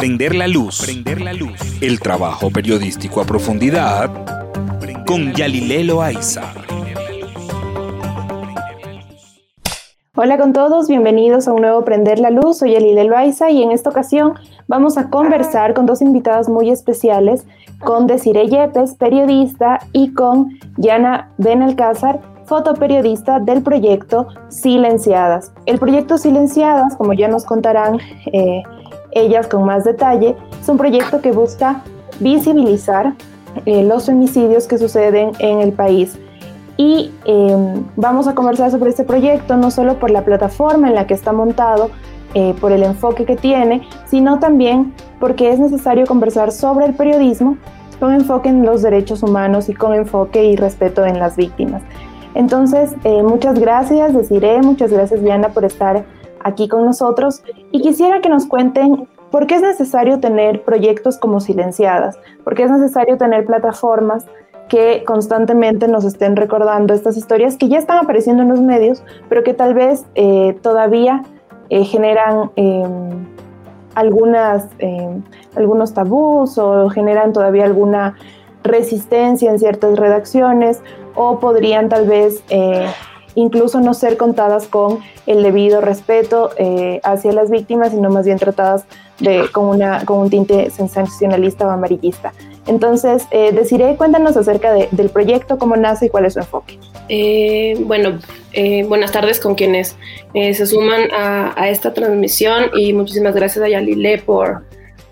Prender la luz. Prender la luz. El trabajo periodístico a profundidad con Yalile Loaiza. Hola con todos, bienvenidos a un nuevo Prender la Luz. Soy Yalile Loaiza y en esta ocasión vamos a conversar con dos invitadas muy especiales, con Desiree Yepes, periodista, y con Yana Benalcázar, fotoperiodista del proyecto Silenciadas. El proyecto Silenciadas, como ya nos contarán eh, ellas con más detalle, es un proyecto que busca visibilizar eh, los femicidios que suceden en el país. Y em, vamos a conversar sobre este proyecto no solo por la plataforma en la que está montado, eh, por el enfoque que tiene, sino también porque es necesario conversar sobre el periodismo con enfoque en los derechos humanos y con enfoque y respeto en las víctimas. Entonces, eh, muchas gracias, deciré, muchas gracias Diana por estar aquí con nosotros y quisiera que nos cuenten por qué es necesario tener proyectos como Silenciadas, por qué es necesario tener plataformas que constantemente nos estén recordando estas historias que ya están apareciendo en los medios, pero que tal vez eh, todavía eh, generan em, algunas, em, algunos tabús o generan todavía alguna resistencia en ciertas redacciones o podrían tal vez eh, incluso no ser contadas con el debido respeto eh, hacia las víctimas, sino más bien tratadas de, con, una, con un tinte sensacionalista o amarillista. Entonces, eh, cuéntanos acerca del proyecto, cómo nace y cuál es su enfoque. Eh, bueno, buenas tardes con quienes se suman a, a, esta transmisión y muchísimas gracias a Yalile por,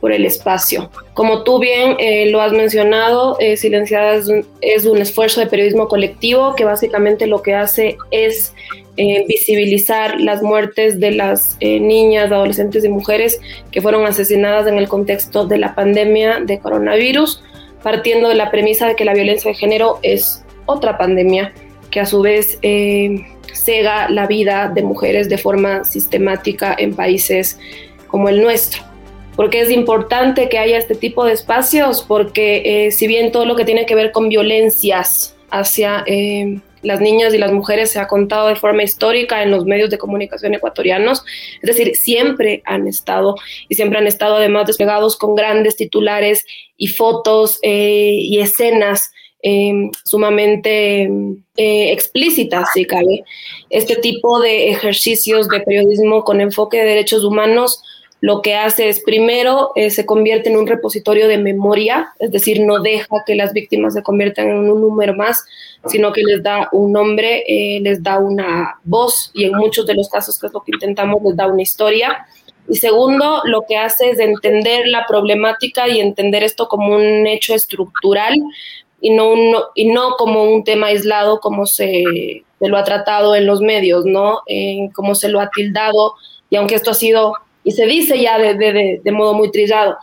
por el espacio. Como tú bien eh, lo has mencionado, eh, Silenciadas es un, esfuerzo de periodismo colectivo que básicamente lo que hace es eh, visibilizar las muertes de las niñas, adolescentes y mujeres que fueron asesinadas en el contexto de la pandemia de coronavirus, partiendo de la premisa de que la violencia de género es otra pandemia que a su vez cega la vida de mujeres de forma sistemática en países como el nuestro porque es importante que haya este tipo de espacios, porque eh, si bien todo lo que tiene que ver con violencias hacia eh, las niñas y las mujeres se ha contado de forma histórica en los medios de comunicación ecuatorianos, es decir, siempre han estado y siempre han estado además desplegados con grandes titulares y fotos eh, y escenas sumamente explícitas, si cabe. Este tipo de ejercicios de periodismo con enfoque de derechos humanos lo que hace es primero eh, se convierte en un repositorio de memoria, es decir, no deja que las víctimas se conviertan en un número más, sino que les da un nombre, eh, les da una voz y en muchos de los casos, que es lo que intentamos, les da una historia. Y segundo, lo que hace es entender la problemática y entender esto como un hecho estructural y no, y no como un tema aislado como se, se, lo ha tratado en los medios, ¿no? Como se lo ha tildado. Y aunque esto ha sido y se dice ya de, de, modo muy trillado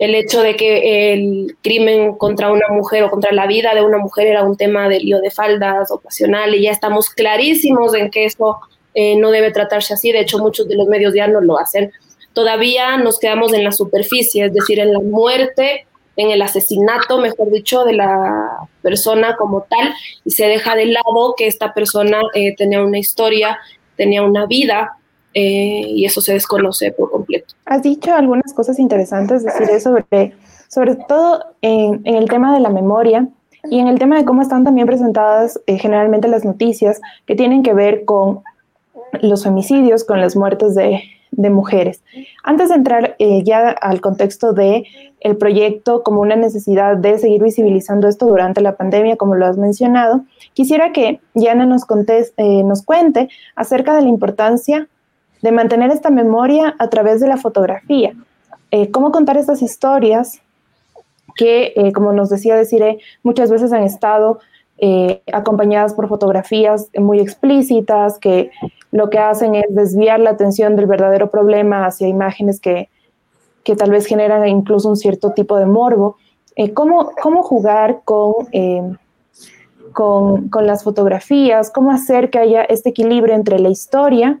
el hecho de que el crimen contra una mujer o contra la vida de una mujer era un tema de lío de faldas ocasional y ya estamos clarísimos en que eso eh, no debe tratarse así. De hecho, muchos de los medios ya no lo hacen. Todavía nos quedamos en la superficie, es decir, en la muerte, en el asesinato, mejor dicho, de la persona como tal, y se deja de lado que esta persona eh, tenía una historia, tenía una vida, eh, y eso se desconoce por completo. Has dicho algunas cosas interesantes, sobre, sobre todo en, el tema de la memoria y en el tema de cómo están también presentadas eh, generalmente las noticias que tienen que ver con los femicidios, con las muertes de, de mujeres. Antes de entrar eh, ya al contexto de el proyecto como una necesidad de seguir visibilizando esto durante la pandemia, como lo has mencionado, quisiera que Yana nos, nos cuente acerca de la importancia de mantener esta memoria a través de la fotografía. Eh, cómo contar estas historias que, eh, como nos decía Desiree, muchas veces han estado eh, acompañadas por fotografías muy explícitas que lo que hacen es desviar la atención del verdadero problema hacia imágenes que, que tal vez generan incluso un cierto tipo de morbo. ¿cómo, ¿Cómo jugar con, con, con las fotografías? ¿Cómo hacer que haya este equilibrio entre la historia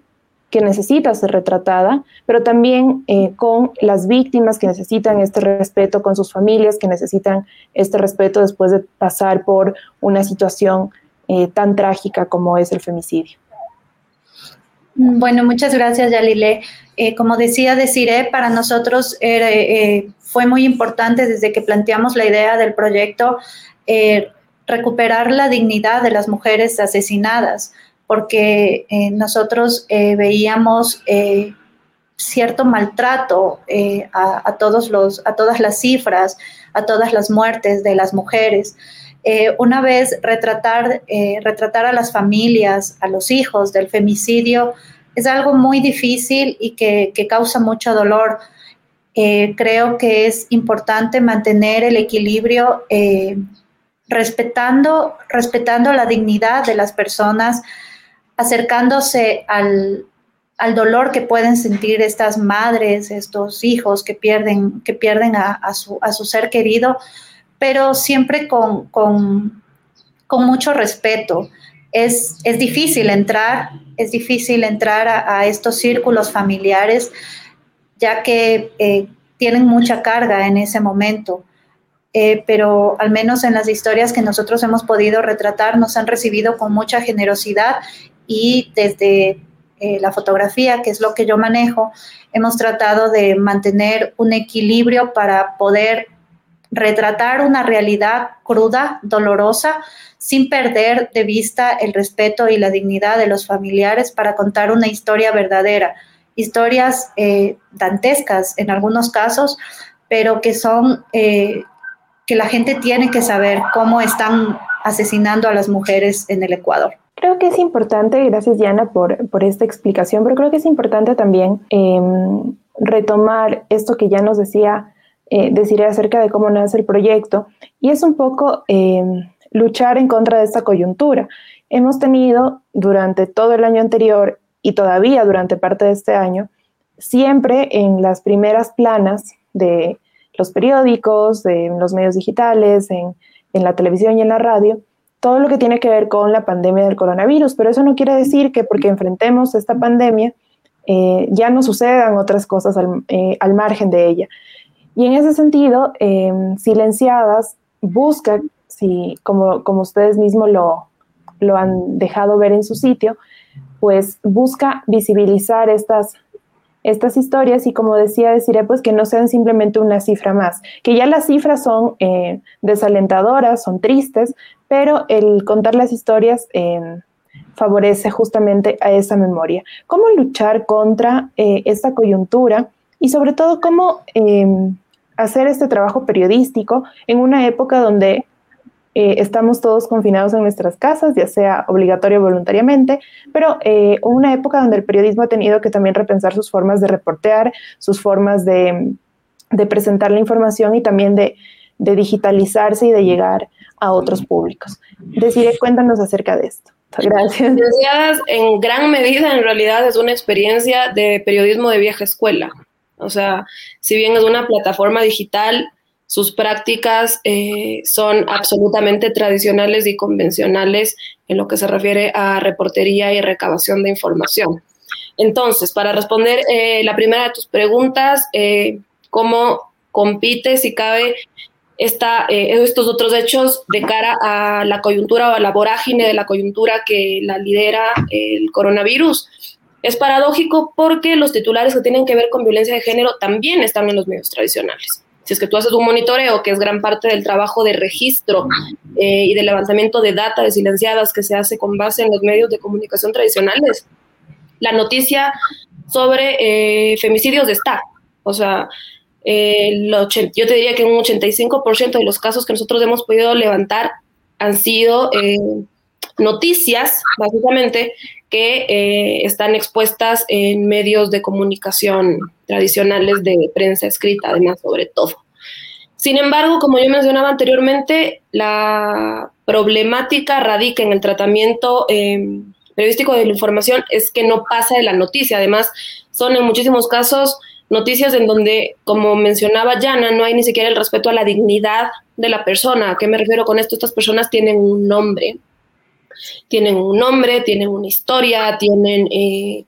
que necesita ser retratada, pero también eh, con las víctimas que necesitan este respeto, con sus familias que necesitan este respeto después de pasar por una situación eh, tan trágica como es el femicidio. Bueno, muchas gracias, Yalile. Eh, como decía Desiree, para nosotros fue muy importante desde que planteamos la idea del proyecto recuperar la dignidad de las mujeres asesinadas, porque nosotros veíamos cierto maltrato a, todas las cifras, a todas las muertes de las mujeres. Eh, una vez retratar, eh, a las familias, a los hijos del femicidio, es algo muy difícil y que, causa mucho dolor. Eh, creo que es importante mantener el equilibrio respetando la dignidad de las personas, acercándose al, dolor que pueden sentir estas madres, estos hijos que pierden, que pierden a, su, a su ser querido, pero siempre con, mucho respeto. Es, es, difícil entrar, es difícil entrar a, estos círculos familiares, ya que eh, tienen mucha carga en ese momento. Eh, pero al menos en las historias que nosotros hemos podido retratar nos han recibido con mucha generosidad y desde eh, la fotografía, que es lo que yo manejo, hemos tratado de mantener un equilibrio para poder retratar una realidad cruda, dolorosa, sin perder de vista el respeto y la dignidad de los familiares para contar una historia verdadera. Historias eh, dantescas en algunos casos, pero que son, eh, que la gente tiene que saber cómo están asesinando a las mujeres en el Ecuador. Creo que es importante, gracias Diana por, por esta explicación, pero creo que es importante también em, retomar esto que ya nos decía eh, deciré acerca de cómo nace el proyecto y es un poco em, luchar en contra de esta coyuntura. Hemos tenido durante todo el año anterior y todavía durante parte de este año, siempre en las primeras planas de los periódicos, de los medios digitales, en, la televisión y en la radio, todo lo que tiene que ver con la pandemia del coronavirus, pero eso no quiere decir que porque enfrentemos esta pandemia eh, ya no sucedan otras cosas al, eh, al margen de ella. Y en ese sentido, em, Silenciadas busca, si, como, como ustedes mismos lo, lo han dejado ver en su sitio, pues busca visibilizar estas, estas historias y como decía, deciré pues que no sean simplemente una cifra más, que ya las cifras son eh, desalentadoras, son tristes, pero el contar las historias em, favorece justamente a esa memoria. ¿Cómo luchar contra eh, esta coyuntura y sobre todo cómo em, hacer este trabajo periodístico en una época donde eh, estamos todos confinados en nuestras casas, ya sea obligatorio o voluntariamente, pero eh, una época donde el periodismo ha tenido que también repensar sus formas de reportear, sus formas de, presentar la información y también de, digitalizarse y de llegar a otros públicos. Deciré, cuéntanos acerca de esto. Gracias. En gran medida, en realidad, es una experiencia de periodismo de vieja escuela. O sea, si bien es una plataforma digital, sus prácticas eh, son absolutamente tradicionales y convencionales en lo que se refiere a reportería y recabación de información. Entonces, para responder eh, la primera de tus preguntas, eh, ¿cómo compite, si cabe, esta, estos otros hechos de cara a la coyuntura o a la vorágine de la coyuntura que la lidera el coronavirus? Es paradójico porque los titulares que tienen que ver con violencia de género también están en los medios tradicionales. Si es que tú haces un monitoreo, que es gran parte del trabajo de registro eh, y de levantamiento de data de silenciadas que se hace con base en los medios de comunicación tradicionales, la noticia sobre eh, femicidios está. O sea, eh, yo te diría que un 85% de los casos que nosotros hemos podido levantar han sido noticias, básicamente, que eh, están expuestas en medios de comunicación tradicionales de prensa escrita, además, sobre todo. Sin embargo, como yo mencionaba anteriormente, la problemática radica en el tratamiento em, periodístico de la información, es que no pasa de la noticia. Además, son en muchísimos casos noticias en donde, como mencionaba Yana, no hay ni siquiera el respeto a la dignidad de la persona. ¿A qué me refiero con esto? Estas personas tienen un nombre, tienen un nombre, tienen una historia, tienen, eh,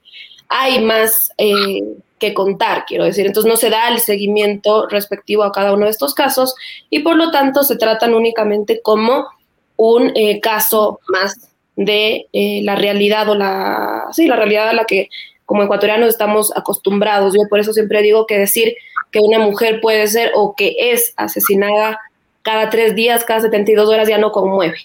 hay más eh, que contar, quiero decir. Entonces no se da el seguimiento respectivo a cada uno de estos casos y por lo tanto se tratan únicamente como un eh, caso más de la realidad o la, sí, la realidad a la que como ecuatorianos estamos acostumbrados. Yo por eso siempre digo que decir que una mujer puede ser o que es asesinada cada tres días, cada 72 horas ya no conmueve.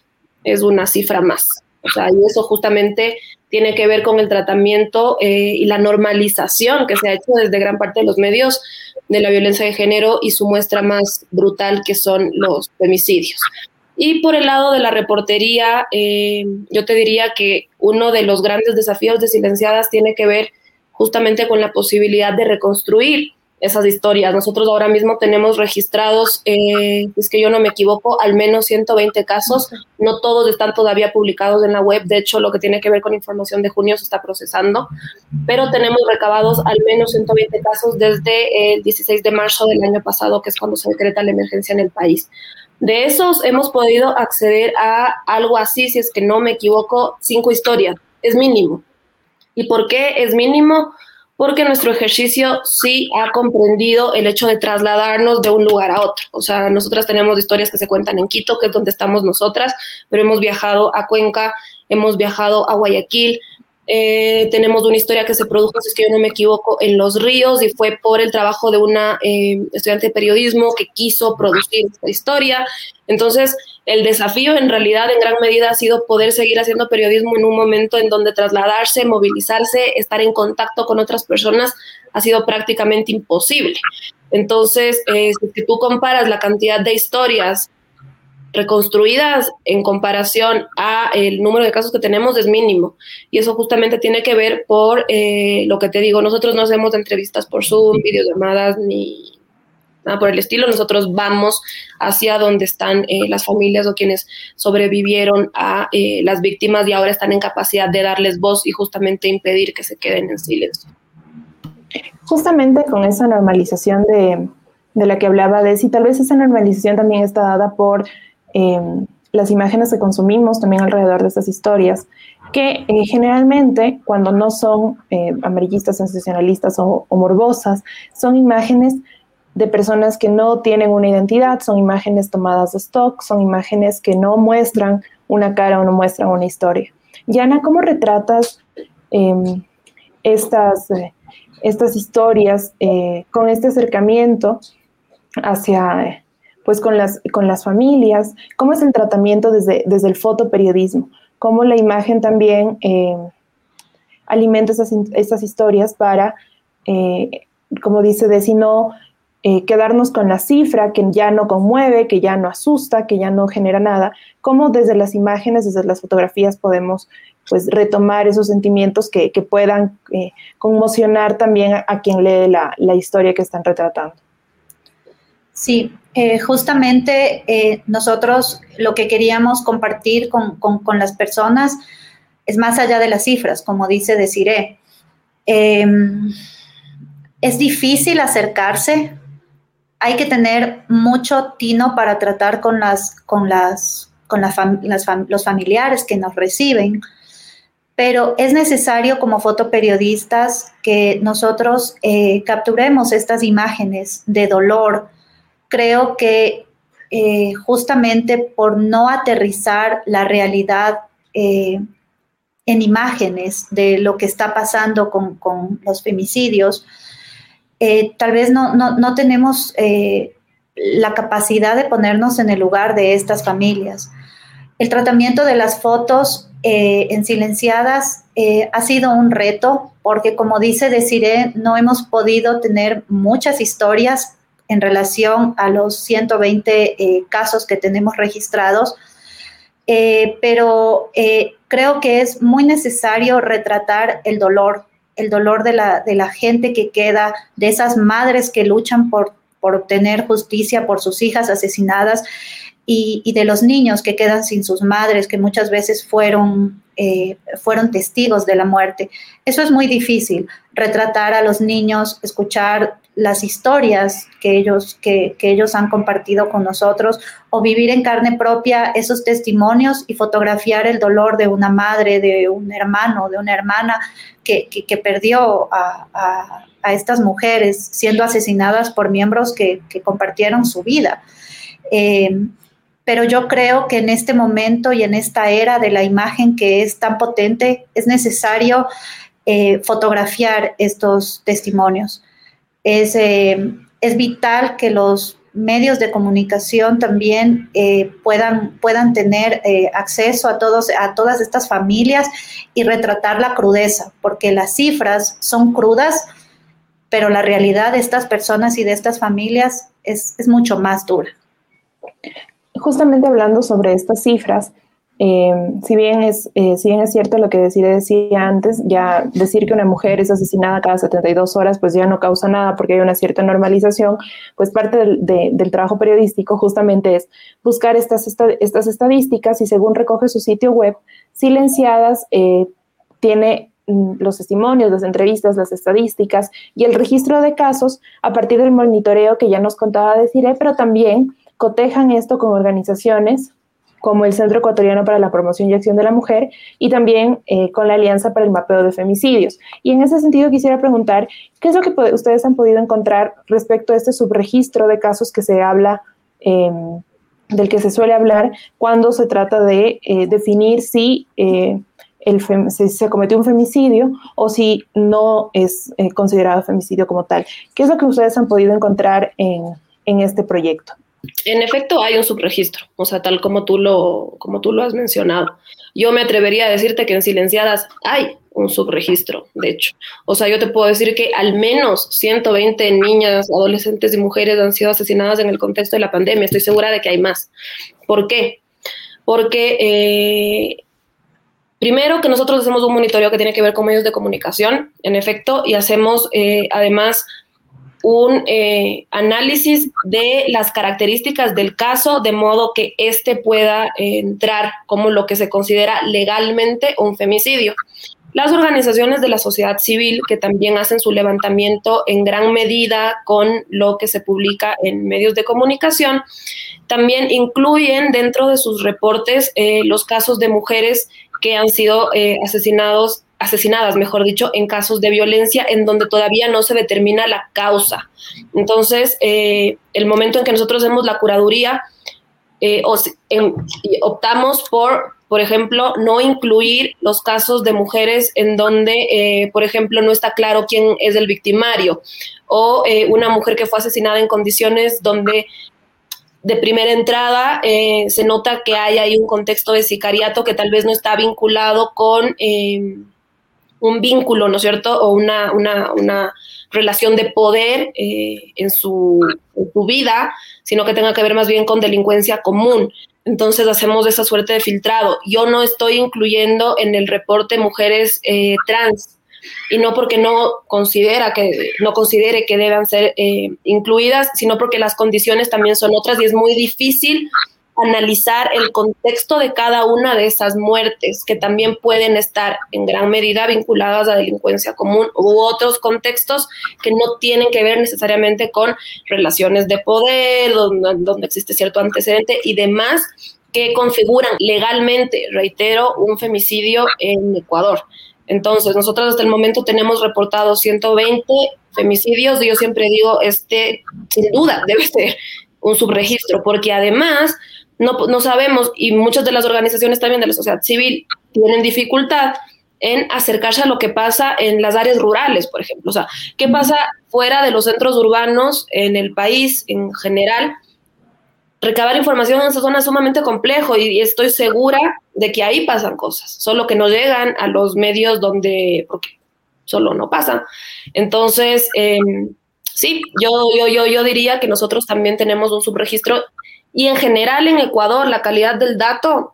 Es una cifra más. O sea, y eso justamente tiene que ver con el tratamiento eh, y la normalización que se ha hecho desde gran parte de los medios de la violencia de género y su muestra más brutal que son los femicidios. Y por el lado de la reportería, eh, yo te diría que uno de los grandes desafíos de Silenciadas tiene que ver justamente con la posibilidad de reconstruir esas historias. Nosotros ahora mismo tenemos registrados, eh, es que yo no me equivoco, al menos 120 casos. No todos están todavía publicados en la web. De hecho, lo que tiene que ver con información de junio se está procesando. Pero tenemos recabados al menos 120 casos desde el 16 de marzo del año pasado, que es cuando se decreta la emergencia en el país. De esos hemos podido acceder a algo así, si es que no me equivoco, cinco historias. Es mínimo. ¿Y por qué es mínimo? Porque nuestro ejercicio sí ha comprendido el hecho de trasladarnos de un lugar a otro. O sea, nosotras tenemos historias que se cuentan en Quito, que es donde estamos nosotras, pero hemos viajado a Cuenca, hemos viajado a Guayaquil, eh, tenemos una historia que se produjo, si es que yo no me equivoco, en Los Ríos y fue por el trabajo de una eh, estudiante de periodismo que quiso producir esta historia. Entonces, el desafío en realidad en gran medida ha sido poder seguir haciendo periodismo en un momento en donde trasladarse, movilizarse, estar en contacto con otras personas ha sido prácticamente imposible. Entonces, eh, si tú comparas la cantidad de historias reconstruidas en comparación a el número de casos que tenemos es mínimo y eso justamente tiene que ver por eh, lo que te digo nosotros no hacemos entrevistas por Zoom videollamadas ni nada por el estilo nosotros vamos hacia donde están eh, las familias o quienes sobrevivieron a eh, las víctimas y ahora están en capacidad de darles voz y justamente impedir que se queden en silencio. Justamente con esa normalización de, de la que hablaba de si tal vez esa normalización también está dada por Em, las imágenes que consumimos también alrededor de estas historias, que eh, generalmente cuando no son eh, amarillistas, sensacionalistas o, morbosas, son imágenes de personas que no tienen una identidad, son imágenes tomadas de stock, son imágenes que no muestran una cara o no muestran una historia. Yana, ¿cómo retratas em, estas, eh, estas historias con este acercamiento hacia pues con las, con las familias, cómo es el tratamiento desde, desde el fotoperiodismo, cómo la imagen también eh, alimenta esas, historias para, eh, como dice Desi, no eh, quedarnos con la cifra que ya no conmueve, que ya no asusta, que ya no genera nada, cómo desde las imágenes, desde las fotografías podemos pues retomar esos sentimientos que, puedan conmocionar también a, quien lee la, la historia que están retratando. Sí, eh, justamente eh, nosotros lo que queríamos compartir con, las personas es más allá de las cifras, como dice Desiree. Em, es difícil acercarse, hay que tener mucho tino para tratar con, las, con, las, con los familiares que nos reciben, pero es necesario como fotoperiodistas que nosotros eh, capturemos estas imágenes de dolor, creo que eh, justamente por no aterrizar la realidad eh, en imágenes de lo que está pasando con, los femicidios, eh, tal vez no, no tenemos la capacidad de ponernos en el lugar de estas familias. El tratamiento de las fotos en silenciadas ha sido un reto porque, como dice Desiree, no hemos podido tener muchas historias en relación a los 120 eh, casos que tenemos registrados, eh, pero eh, creo que es muy necesario retratar el dolor, el dolor de la, de la gente que queda, de esas madres que luchan por, por obtener justicia por sus hijas asesinadas y, y, de los niños que quedan sin sus madres, que muchas veces fueron, fueron testigos de la muerte. Eso es muy difícil, retratar a los niños, escuchar las historias que ellos, que, ellos han compartido con nosotros o vivir en carne propia esos testimonios y fotografiar el dolor de una madre, de un hermano, de una hermana que, perdió a, estas mujeres siendo asesinadas por miembros que, compartieron su vida. Eh, pero yo creo que en este momento y en esta era de la imagen que es tan potente, es necesario eh, fotografiar estos testimonios. Es, eh, es vital que los medios de comunicación también eh, puedan, puedan tener acceso a, todos, a todas estas familias y retratar la crudeza, porque las cifras son crudas, pero la realidad de estas personas y de estas familias es, es mucho más dura. Justamente hablando sobre estas cifras, eh, si, bien es, eh, si bien es cierto lo que decía antes, ya decir que una mujer es asesinada cada 72 horas, pues ya no causa nada porque hay una cierta normalización, pues parte del, trabajo periodístico justamente es buscar estas, estas estadísticas y según recoge su sitio web, silenciadas, eh, tiene mm, los testimonios, las entrevistas, las estadísticas y el registro de casos a partir del monitoreo que ya nos contaba decir, pero también cotejan esto con organizaciones como el Centro Ecuatoriano para la Promoción y Acción de la Mujer y también eh, con la Alianza para el Mapeo de Femicidios. Y en ese sentido quisiera preguntar, ¿qué es lo que ustedes han podido encontrar respecto a este subregistro de casos que se habla, em, del que se suele hablar cuando se trata de eh, definir si, eh, el se cometió un femicidio o si no es considerado femicidio como tal? ¿Qué es lo que ustedes han podido encontrar en, en este proyecto? En efecto, hay un subregistro, o sea, tal como tú lo, como tú lo has mencionado. Yo me atrevería a decirte que en silenciadas hay un subregistro, de hecho. O sea, yo te puedo decir que al menos 120 niñas, adolescentes y mujeres han sido asesinadas en el contexto de la pandemia. Estoy segura de que hay más. ¿Por qué? Porque eh, primero que nosotros hacemos un monitoreo que tiene que ver con medios de comunicación, en efecto, y hacemos eh, además un eh, análisis de las características del caso de modo que éste pueda entrar como lo que se considera legalmente un femicidio. Las organizaciones de la sociedad civil, que también hacen su levantamiento en gran medida con lo que se publica en medios de comunicación, también incluyen dentro de sus reportes eh, los casos de mujeres que han sido eh, asesinados asesinadas, mejor dicho, en casos de violencia en donde todavía no se determina la causa. Entonces, eh, el momento en que nosotros hacemos la curaduría, eh, optamos por, por ejemplo, no incluir los casos de mujeres en donde, eh, por ejemplo, no está claro quién es el victimario, o una mujer que fue asesinada en condiciones donde de primera entrada se nota que hay ahí un contexto de sicariato que tal vez no está vinculado con un vínculo, ¿no es cierto? O una, una, relación de poder eh, en, su, vida, sino que tenga que ver más bien con delincuencia común. Entonces hacemos esa suerte de filtrado. Yo no estoy incluyendo en el reporte mujeres eh, trans y no porque no considera que no considere que deban ser eh, incluidas, sino porque las condiciones también son otras y es muy difícil analizar el contexto de cada una de esas muertes, que también pueden estar en gran medida vinculadas a delincuencia común u otros contextos que no tienen que ver necesariamente con relaciones de poder, donde, donde existe cierto antecedente y demás que configuran legalmente, reitero, un femicidio en Ecuador. Entonces, nosotros hasta el momento tenemos reportados 120 femicidios y yo siempre digo, este sin duda debe ser un subregistro, porque además no, sabemos y muchas de las organizaciones también de la sociedad civil tienen dificultad en acercarse a lo que pasa en las áreas rurales, por ejemplo. O sea, ¿qué pasa fuera de los centros urbanos en el país en general? Recabar información en esa zona es sumamente complejo y estoy segura de que ahí pasan cosas, solo que no llegan a los medios donde, porque solo no pasan. Entonces, em, sí, yo, yo, yo, yo diría que nosotros también tenemos un subregistro y en general en Ecuador la calidad del dato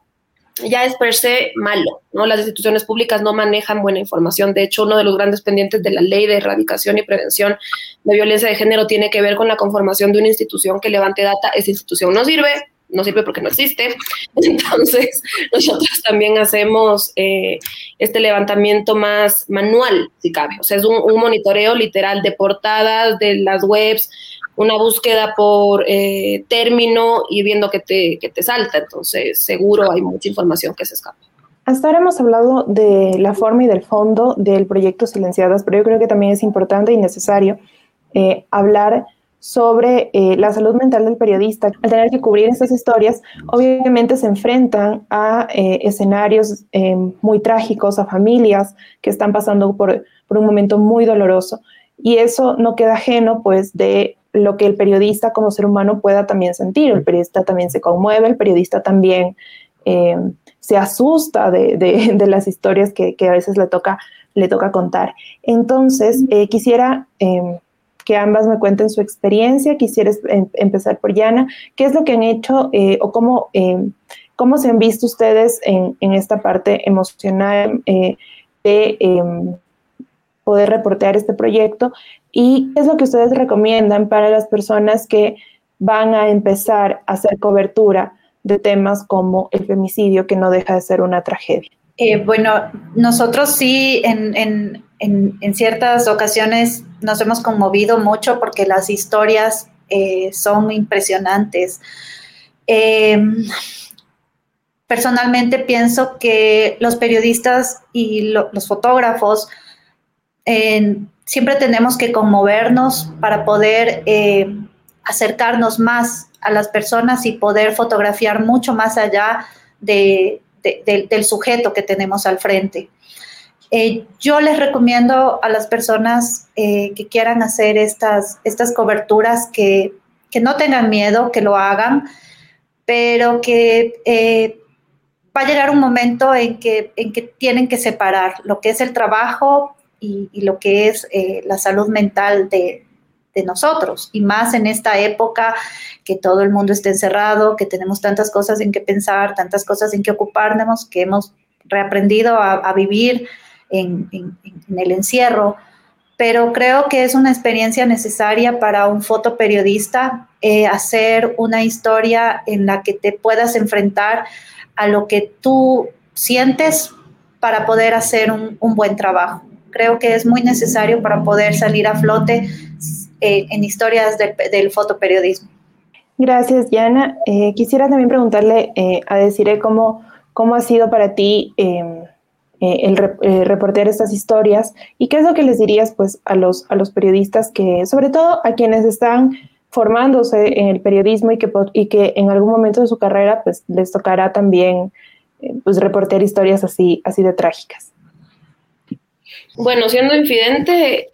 ya es per se malo, ¿no? Las instituciones públicas no manejan buena información. De hecho, uno de los grandes pendientes de la ley de erradicación y prevención de violencia de género tiene que ver con la conformación de una institución que levante data. Esa institución no sirve, no sirve porque no existe. Entonces, nosotros también hacemos eh, este levantamiento más manual, si cabe. O sea, es un, un, monitoreo literal de portadas, de las webs, una búsqueda por eh, término y viendo que te, que te salta. Entonces, seguro hay mucha información que se escapa. Hasta ahora hemos hablado de la forma y del fondo del proyecto Silenciadas, pero yo creo que también es importante y necesario eh, hablar sobre eh, la salud mental del periodista. Al tener que cubrir estas historias, obviamente se enfrentan a eh, escenarios eh, muy trágicos, a familias que están pasando por, por un momento muy doloroso. Y eso no queda ajeno, pues, de lo que el periodista como ser humano pueda también sentir. El periodista también se conmueve, el periodista también se asusta de, de, las historias que, que, a veces le toca, le toca contar. Entonces, quisiera que ambas me cuenten su experiencia. Quisiera em, empezar por Yana. ¿Qué es lo que han hecho eh, o cómo, em, cómo se han visto ustedes en, esta parte emocional eh, de em, poder reportear este proyecto? ¿Y qué es lo que ustedes recomiendan para las personas que van a empezar a hacer cobertura de temas como el femicidio, que no deja de ser una tragedia? Eh, bueno, nosotros sí en, ciertas ocasiones nos hemos conmovido mucho porque las historias eh, son impresionantes. Em, personalmente pienso que los periodistas y los fotógrafos siempre tenemos que conmovernos para poder eh, acercarnos más a las personas y poder fotografiar mucho más allá de, del sujeto que tenemos al frente. Eh, yo les recomiendo a las personas eh, que quieran hacer estas, estas coberturas que, no tengan miedo, que lo hagan, pero que eh, va a llegar un momento en que, en que tienen que separar lo que es el trabajo y, y lo que es la salud mental de, de nosotros y más en esta época que todo el mundo está encerrado, que tenemos tantas cosas en que pensar, tantas cosas en que ocuparnos, que hemos reaprendido a, vivir en, el encierro. Pero creo que es una experiencia necesaria para un fotoperiodista eh, hacer una historia en la que te puedas enfrentar a lo que tú sientes para poder hacer un, un buen trabajo. Creo que es muy necesario para poder salir a flote eh, en historias del fotoperiodismo. Gracias, Yana. Eh, quisiera también preguntarle eh, a Desiree cómo, cómo ha sido para ti em, el, reportear estas historias y qué es lo que les dirías pues, a, los, a los periodistas que, sobre todo a quienes están formándose en el periodismo y que, y que en algún momento de su carrera pues, les tocará también pues, reportear historias así, así de trágicas. Bueno, siendo infidente,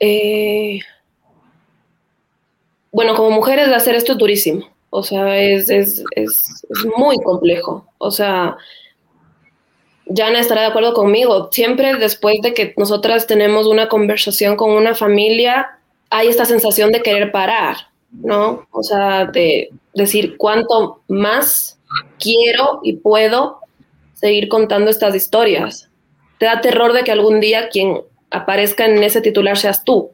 bueno, como mujeres hacer esto es durísimo. O sea, es, es, es, muy complejo. O sea, Jana estará de acuerdo conmigo. Siempre después de que nosotras tenemos una conversación con una familia, hay esta sensación de querer parar, ¿no? O sea, de decir cuánto más quiero y puedo seguir contando estas historias. Te da terror de que algún día quien aparezca en ese titular seas tú,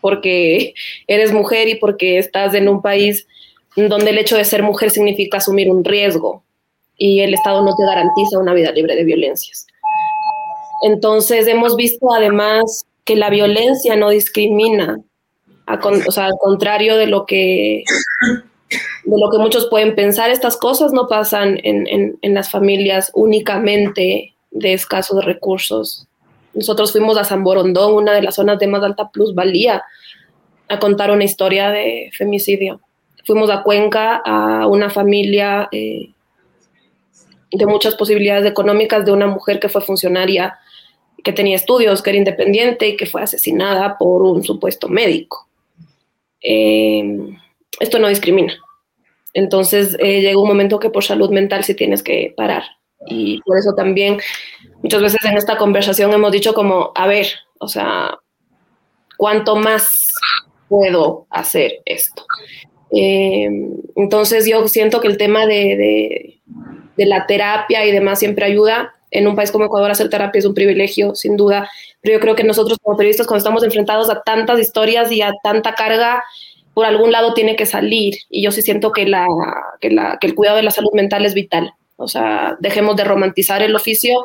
porque eres mujer y porque estás en un país donde el hecho de ser mujer significa asumir un riesgo y el Estado no te garantiza una vida libre de violencias. Entonces hemos visto además que la violencia no discrimina, o sea, al contrario de lo que de lo que muchos pueden pensar, estas cosas no pasan en, en las familias únicamente de escasos recursos. Nosotros fuimos a San Borondón, una de las zonas de más alta plusvalía, a contar una historia de femicidio. Fuimos a Cuenca a una familia eh, de muchas posibilidades económicas de una mujer que fue funcionaria, que tenía estudios, que era independiente y que fue asesinada por un supuesto médico. Eh, esto no discrimina. Entonces eh, llega un momento que por salud mental sí tienes que parar. Y por eso también muchas veces en esta conversación hemos dicho como, a ver, o sea, ¿cuánto más puedo hacer esto? Eh, entonces yo siento que el tema de, de, la terapia y demás siempre ayuda. En un país como Ecuador hacer terapia es un privilegio, sin duda, pero yo creo que nosotros como periodistas cuando estamos enfrentados a tantas historias y a tanta carga, por algún lado tiene que salir. Y yo sí siento que, la, que, la, que el cuidado de la salud mental es vital. O sea, dejemos de romantizar el oficio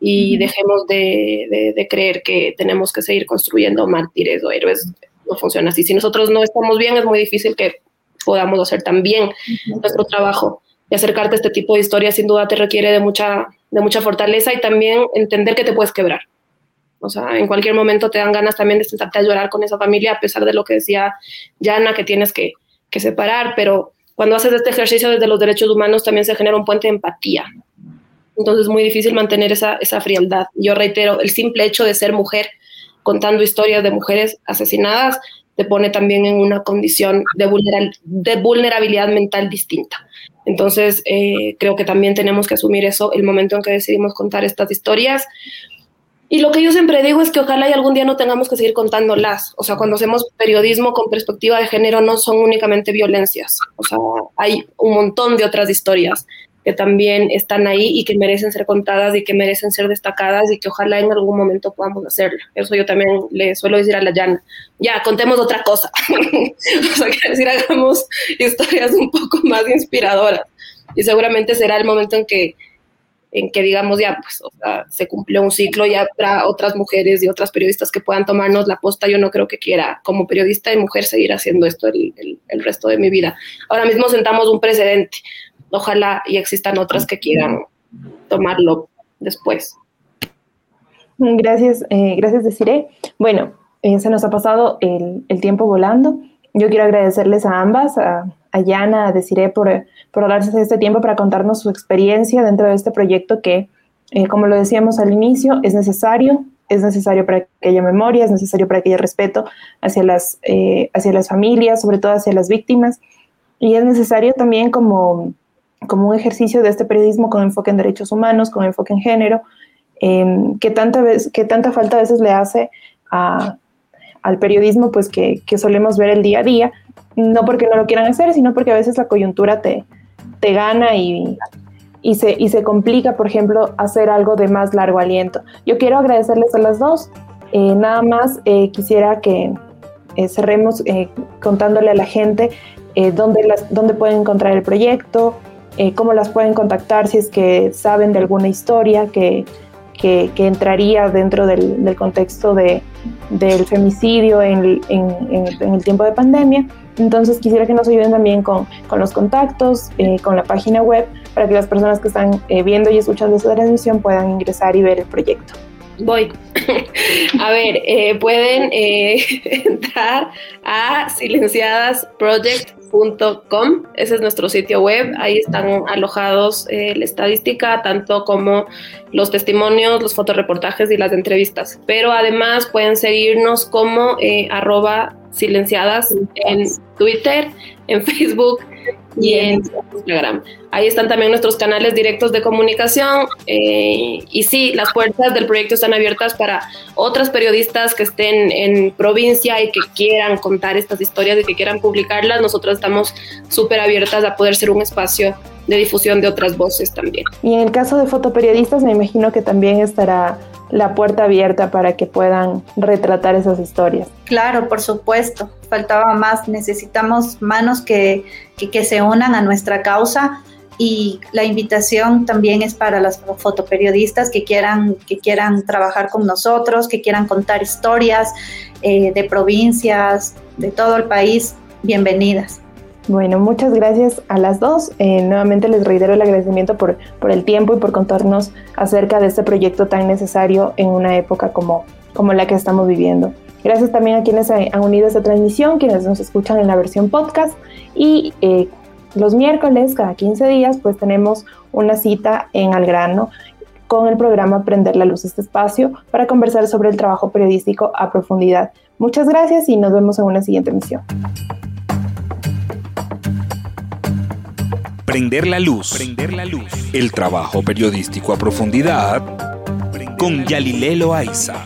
y dejemos de, creer que tenemos que seguir construyendo mártires o héroes. No funciona así. Si nosotros no estamos bien, es muy difícil que podamos hacer tan bien nuestro trabajo. Y acercarte a este tipo de historias sin duda te requiere de mucha, de mucha fortaleza y también entender que te puedes quebrar. O sea, en cualquier momento te dan ganas también de sentarte a llorar con esa familia, a pesar de lo que decía Yana, que tienes que que separar, pero cuando haces este ejercicio desde los derechos humanos también se genera un puente de empatía. Entonces es muy difícil mantener esa, esa frialdad. Yo reitero, el simple hecho de ser mujer contando historias de mujeres asesinadas te pone también en una condición de, de vulnerabilidad mental distinta. Entonces, eh, creo que también tenemos que asumir eso el momento en que decidimos contar estas historias. Y lo que yo siempre digo es que ojalá y algún día no tengamos que seguir contándolas. O sea, cuando hacemos periodismo con perspectiva de género no son únicamente violencias. O sea, hay un montón de otras historias que también están ahí y que merecen ser contadas y que merecen ser destacadas y que ojalá en algún momento podamos hacerlo. Eso yo también le suelo decir a la Llana. Ya, contemos otra cosa. o sea, que decir, hagamos historias un poco más inspiradoras. Y seguramente será el momento en que, en que digamos, ya, pues, se cumplió un ciclo y habrá otras mujeres y otras periodistas que puedan tomarnos la posta. Yo no creo que quiera, como periodista y mujer, seguir haciendo esto el, el resto de mi vida. Ahora mismo sentamos un precedente ojalá y existan otras que quieran tomarlo después. Gracias, eh, gracias Desiree. Bueno, eh, se nos ha pasado el, tiempo volando. Yo quiero agradecerles a ambas, a, a Yana, a Desiree, por, por darse este tiempo para contarnos su experiencia dentro de este proyecto que, eh, como lo decíamos al inicio, es necesario, es necesario para que haya memoria, es necesario para que haya respeto hacia las, hacia las familias, sobre todo hacia las víctimas, y es necesario también como como un ejercicio de este periodismo con enfoque en derechos humanos, con enfoque en género, em, que, tanta vez, que tanta falta a veces le hace al periodismo pues que, solemos ver el día a día, no porque no lo quieran hacer, sino porque a veces la coyuntura te, te gana y, y, se, y se complica, por ejemplo, hacer algo de más largo aliento. Yo quiero agradecerles a las dos. Eh, nada más eh, quisiera que eh, cerremos contándole a la gente dónde, las, dónde pueden encontrar el proyecto, eh, cómo las pueden contactar si es que saben de alguna historia que, que, entraría dentro del, del contexto de, del femicidio en, en, en, el tiempo de pandemia. Entonces quisiera que nos ayuden también con, con los contactos, eh, con la página web, para que las personas que están eh, viendo y escuchando esta transmisión puedan ingresar y ver el proyecto. Voy. a ver, pueden entrar a Silenciadas Project .com, ese es nuestro sitio web, ahí están alojados eh, la estadística, tanto como los testimonios, los fotoreportajes y las entrevistas. Pero además pueden seguirnos como eh, arroba silenciadas en Twitter, en Facebook y en Instagram. Ahí están también nuestros canales directos de comunicación eh, y sí, las puertas del proyecto están abiertas para otras periodistas que estén en provincia y que quieran contar estas historias y que quieran publicarlas. Nosotros estamos súper abiertas a poder ser un espacio de difusión de otras voces también. Y en el caso de fotoperiodistas me imagino que también estará la puerta abierta para que puedan retratar esas historias. Claro, por supuesto. Faltaba más. Necesitamos manos que, que, se unan a nuestra causa y la invitación también es para las fotoperiodistas que quieran, que quieran trabajar con nosotros, que quieran contar historias eh, de provincias, de todo el país. Bienvenidas. Bueno, muchas gracias a las dos. Eh, nuevamente les reitero el agradecimiento por, por el tiempo y por contarnos acerca de este proyecto tan necesario en una época como, como la que estamos viviendo. Gracias también a quienes han unido a esta transmisión, quienes nos escuchan en la versión podcast y eh, los miércoles, cada 15 días, pues tenemos una cita en Algrano con el programa Prender la Luz este espacio para conversar sobre el trabajo periodístico a profundidad. Muchas gracias y nos vemos en una siguiente emisión. Prender la luz. Prender la luz. El trabajo periodístico a profundidad con Yalilelo Aiza.